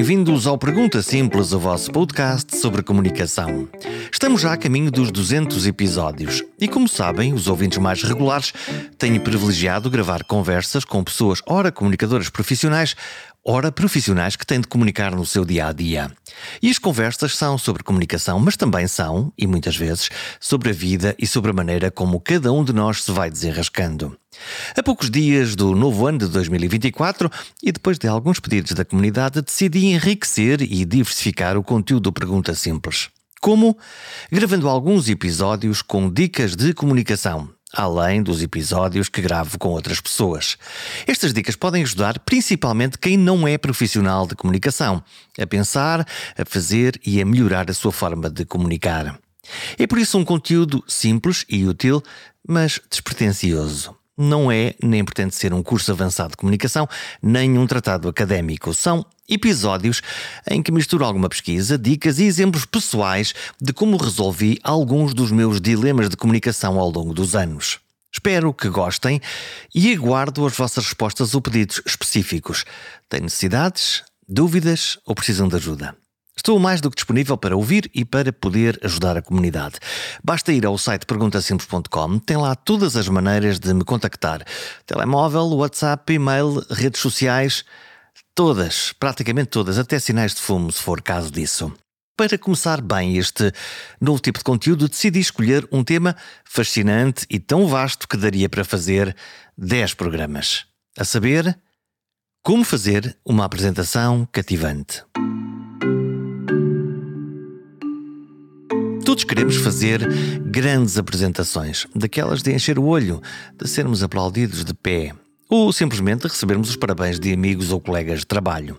bem-vindos ao Pergunta Simples, o vosso podcast sobre comunicação. Estamos já a caminho dos 200 episódios e, como sabem, os ouvintes mais regulares têm privilegiado gravar conversas com pessoas, ora comunicadoras profissionais, ora profissionais que têm de comunicar no seu dia a dia. E as conversas são sobre comunicação, mas também são, e muitas vezes, sobre a vida e sobre a maneira como cada um de nós se vai desenrascando. A poucos dias do novo ano de 2024 e depois de alguns pedidos da comunidade, decidi enriquecer e diversificar o conteúdo do Pergunta Simples. Como? Gravando alguns episódios com dicas de comunicação, além dos episódios que gravo com outras pessoas. Estas dicas podem ajudar principalmente quem não é profissional de comunicação a pensar, a fazer e a melhorar a sua forma de comunicar. É por isso um conteúdo simples e útil, mas despretensioso. Não é nem pretende ser um curso avançado de comunicação, nem um tratado académico. São episódios em que misturo alguma pesquisa, dicas e exemplos pessoais de como resolvi alguns dos meus dilemas de comunicação ao longo dos anos. Espero que gostem e aguardo as vossas respostas ou pedidos específicos. Têm necessidades, dúvidas ou precisam de ajuda? Estou mais do que disponível para ouvir e para poder ajudar a comunidade. Basta ir ao site perguntasimples.com, tem lá todas as maneiras de me contactar: telemóvel, WhatsApp, e-mail, redes sociais. Todas, praticamente todas, até sinais de fumo, se for caso disso. Para começar bem este novo tipo de conteúdo, decidi escolher um tema fascinante e tão vasto que daria para fazer 10 programas. A saber, como fazer uma apresentação cativante. Todos queremos fazer grandes apresentações, daquelas de encher o olho, de sermos aplaudidos de pé, ou simplesmente recebermos os parabéns de amigos ou colegas de trabalho.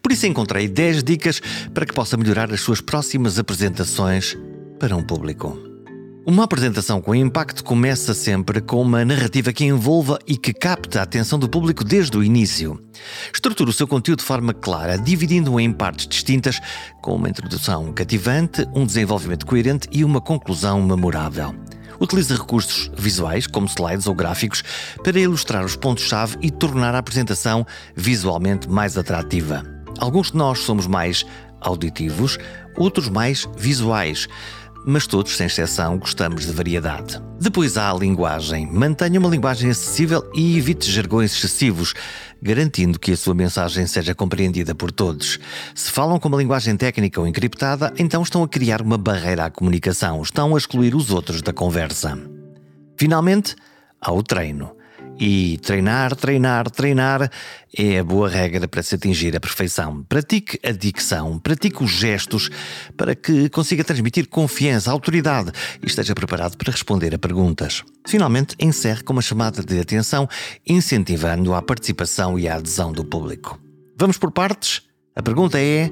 Por isso encontrei 10 dicas para que possa melhorar as suas próximas apresentações para um público. Uma apresentação com impacto começa sempre com uma narrativa que envolva e que capte a atenção do público desde o início. Estrutura o seu conteúdo de forma clara, dividindo-o em partes distintas, com uma introdução cativante, um desenvolvimento coerente e uma conclusão memorável. Utilize recursos visuais, como slides ou gráficos, para ilustrar os pontos-chave e tornar a apresentação visualmente mais atrativa. Alguns de nós somos mais auditivos, outros mais visuais mas todos, sem exceção, gostamos de variedade. Depois há a linguagem. Mantenha uma linguagem acessível e evite jargões excessivos, garantindo que a sua mensagem seja compreendida por todos. Se falam com uma linguagem técnica ou encriptada, então estão a criar uma barreira à comunicação, estão a excluir os outros da conversa. Finalmente, há o treino. E treinar, treinar, treinar é a boa regra para se atingir a perfeição. Pratique a dicção, pratique os gestos para que consiga transmitir confiança, autoridade e esteja preparado para responder a perguntas. Finalmente, encerre com uma chamada de atenção, incentivando a participação e a adesão do público. Vamos por partes? A pergunta é: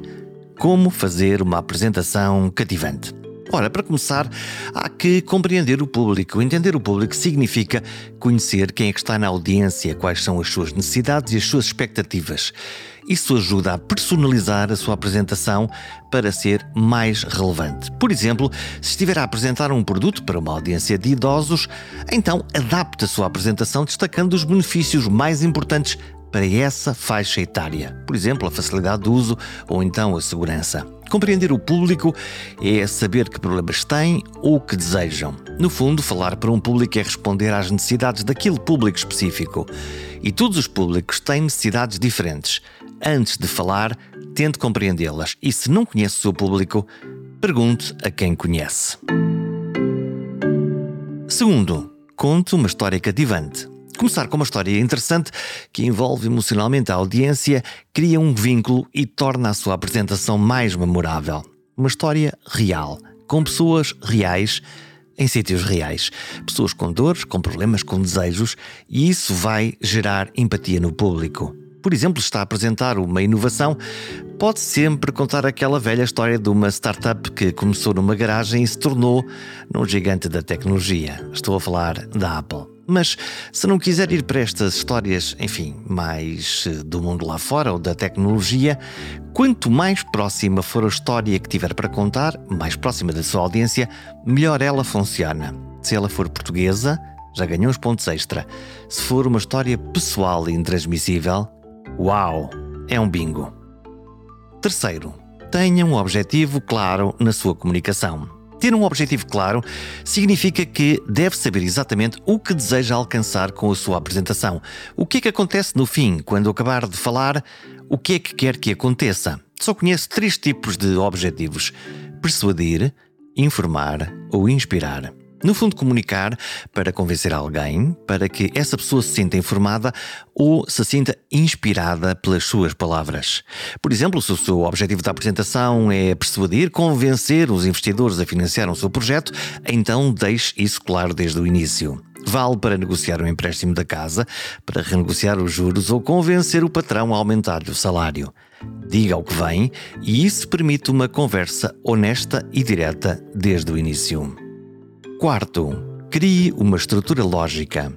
como fazer uma apresentação cativante? Ora, para começar, há que compreender o público. Entender o público significa conhecer quem é que está na audiência, quais são as suas necessidades e as suas expectativas. Isso ajuda a personalizar a sua apresentação para ser mais relevante. Por exemplo, se estiver a apresentar um produto para uma audiência de idosos, então adapte a sua apresentação destacando os benefícios mais importantes para essa faixa etária. Por exemplo, a facilidade de uso ou então a segurança. Compreender o público é saber que problemas têm ou que desejam. No fundo, falar para um público é responder às necessidades daquele público específico. E todos os públicos têm necessidades diferentes. Antes de falar, tente compreendê-las e, se não conhece o seu público, pergunte a quem conhece. Segundo, conte uma história cativante. Começar com uma história interessante que envolve emocionalmente a audiência, cria um vínculo e torna a sua apresentação mais memorável. Uma história real, com pessoas reais em sítios reais. Pessoas com dores, com problemas, com desejos, e isso vai gerar empatia no público. Por exemplo, está a apresentar uma inovação, pode sempre contar aquela velha história de uma startup que começou numa garagem e se tornou num gigante da tecnologia. Estou a falar da Apple. Mas se não quiser ir para estas histórias, enfim, mais eh, do mundo lá fora ou da tecnologia, quanto mais próxima for a história que tiver para contar, mais próxima da sua audiência, melhor ela funciona. Se ela for portuguesa, já ganhou uns pontos extra. Se for uma história pessoal e intransmissível, uau, é um bingo. Terceiro, tenha um objetivo claro na sua comunicação. Ter um objetivo claro significa que deve saber exatamente o que deseja alcançar com a sua apresentação. O que é que acontece no fim, quando acabar de falar, o que é que quer que aconteça. Só conheço três tipos de objetivos: persuadir, informar ou inspirar. No fundo, comunicar para convencer alguém, para que essa pessoa se sinta informada ou se sinta inspirada pelas suas palavras. Por exemplo, se o seu objetivo da apresentação é persuadir, convencer os investidores a financiar o seu projeto, então deixe isso claro desde o início. Vale para negociar o empréstimo da casa, para renegociar os juros ou convencer o patrão a aumentar-lhe o salário. Diga o que vem e isso permite uma conversa honesta e direta desde o início. Quarto, crie uma estrutura lógica.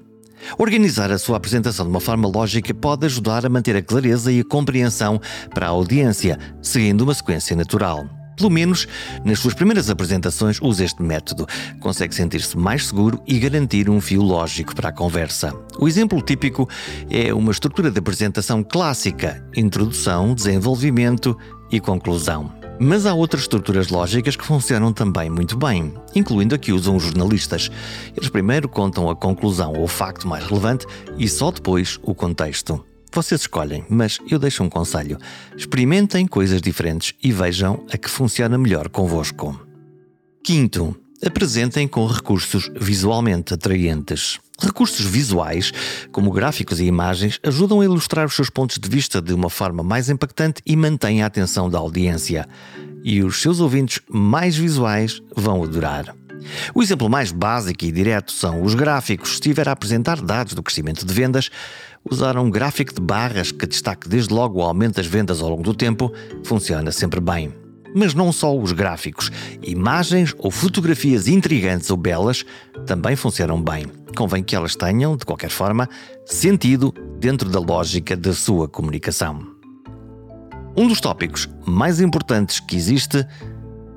Organizar a sua apresentação de uma forma lógica pode ajudar a manter a clareza e a compreensão para a audiência, seguindo uma sequência natural. Pelo menos nas suas primeiras apresentações, use este método. Consegue sentir-se mais seguro e garantir um fio lógico para a conversa. O exemplo típico é uma estrutura de apresentação clássica: introdução, desenvolvimento e conclusão. Mas há outras estruturas lógicas que funcionam também muito bem, incluindo a que usam os jornalistas. Eles primeiro contam a conclusão ou o facto mais relevante e só depois o contexto. Vocês escolhem, mas eu deixo um conselho: experimentem coisas diferentes e vejam a que funciona melhor convosco. Quinto, apresentem com recursos visualmente atraentes. Recursos visuais, como gráficos e imagens, ajudam a ilustrar os seus pontos de vista de uma forma mais impactante e mantêm a atenção da audiência. E os seus ouvintes mais visuais vão adorar. O exemplo mais básico e direto são os gráficos. Se estiver a apresentar dados do crescimento de vendas, usar um gráfico de barras que destaque desde logo o aumento das vendas ao longo do tempo funciona sempre bem. Mas não só os gráficos, imagens ou fotografias intrigantes ou belas também funcionam bem. Convém que elas tenham, de qualquer forma, sentido dentro da lógica da sua comunicação. Um dos tópicos mais importantes que existe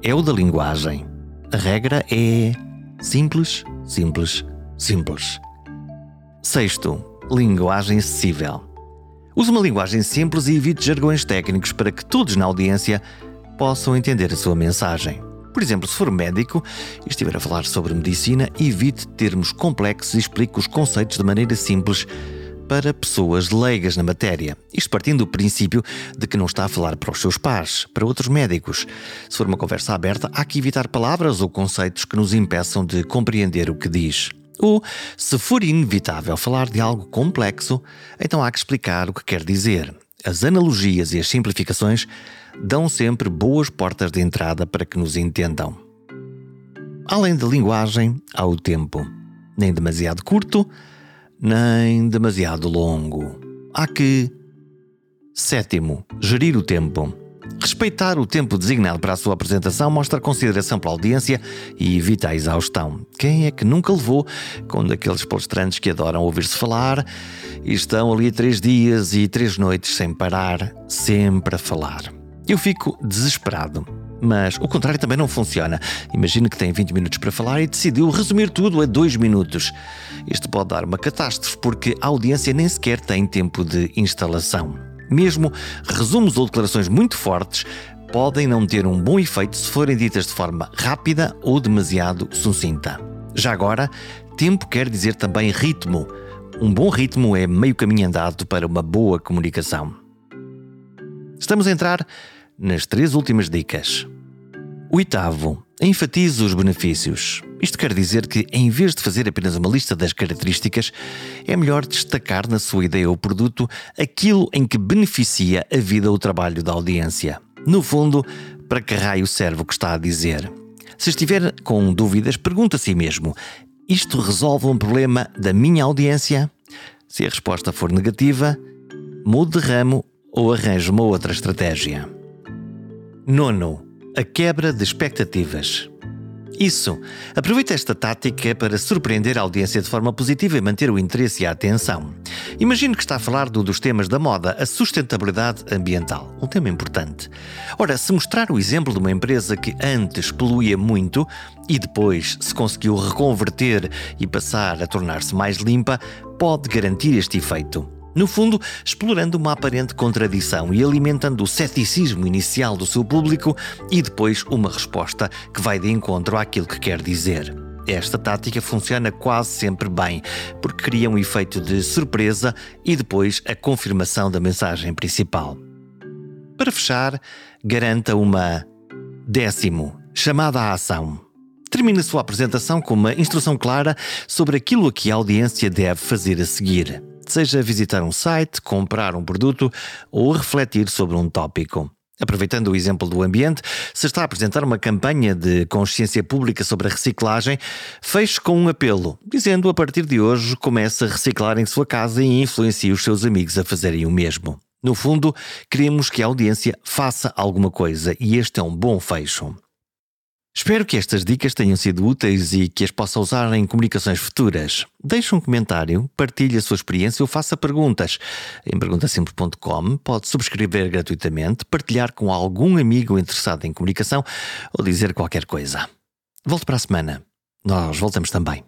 é o da linguagem. A regra é simples, simples, simples. Sexto, linguagem acessível. Use uma linguagem simples e evite jargões técnicos para que todos na audiência possam entender a sua mensagem. Por exemplo, se for médico e estiver a falar sobre medicina, evite termos complexos e explique os conceitos de maneira simples para pessoas leigas na matéria. Isto partindo do princípio de que não está a falar para os seus pares, para outros médicos. Se for uma conversa aberta, há que evitar palavras ou conceitos que nos impeçam de compreender o que diz. Ou, se for inevitável falar de algo complexo, então há que explicar o que quer dizer. As analogias e as simplificações dão sempre boas portas de entrada para que nos entendam. Além da linguagem, há o tempo. Nem demasiado curto, nem demasiado longo. Há que. Sétimo, gerir o tempo. Respeitar o tempo designado para a sua apresentação mostra consideração pela audiência e evita a exaustão. Quem é que nunca levou com daqueles palestrantes que adoram ouvir-se falar e estão ali três dias e três noites sem parar, sempre a falar? Eu fico desesperado. Mas o contrário também não funciona. Imagina que tem 20 minutos para falar e decidiu resumir tudo a 2 minutos. Isto pode dar uma catástrofe porque a audiência nem sequer tem tempo de instalação. Mesmo resumos ou declarações muito fortes podem não ter um bom efeito se forem ditas de forma rápida ou demasiado sucinta. Já agora, tempo quer dizer também ritmo. Um bom ritmo é meio caminho andado para uma boa comunicação. Estamos a entrar nas três últimas dicas. Oitavo, enfatize os benefícios. Isto quer dizer que, em vez de fazer apenas uma lista das características, é melhor destacar na sua ideia ou produto aquilo em que beneficia a vida ou o trabalho da audiência. No fundo, para que raio serve o que está a dizer? Se estiver com dúvidas, pergunte a si mesmo: isto resolve um problema da minha audiência? Se a resposta for negativa, mude de ramo ou arranje uma outra estratégia. Nono, a quebra de expectativas. Isso. Aproveite esta tática para surpreender a audiência de forma positiva e manter o interesse e a atenção. Imagine que está a falar do, dos temas da moda, a sustentabilidade ambiental, um tema importante. Ora, se mostrar o exemplo de uma empresa que antes poluía muito e depois se conseguiu reconverter e passar a tornar-se mais limpa, pode garantir este efeito. No fundo, explorando uma aparente contradição e alimentando o ceticismo inicial do seu público e depois uma resposta que vai de encontro àquilo que quer dizer. Esta tática funciona quase sempre bem, porque cria um efeito de surpresa e depois a confirmação da mensagem principal. Para fechar, garanta uma décimo chamada à ação. Termina sua apresentação com uma instrução clara sobre aquilo que a audiência deve fazer a seguir seja visitar um site, comprar um produto ou refletir sobre um tópico. Aproveitando o exemplo do ambiente, se está a apresentar uma campanha de consciência pública sobre a reciclagem, feche com um apelo, dizendo a partir de hoje comece a reciclar em sua casa e influencie os seus amigos a fazerem o mesmo. No fundo, queremos que a audiência faça alguma coisa e este é um bom fecho. Espero que estas dicas tenham sido úteis e que as possa usar em comunicações futuras. Deixe um comentário, partilhe a sua experiência ou faça perguntas. Em perguntasimples.com pode subscrever gratuitamente, partilhar com algum amigo interessado em comunicação ou dizer qualquer coisa. Volte para a semana. Nós voltamos também.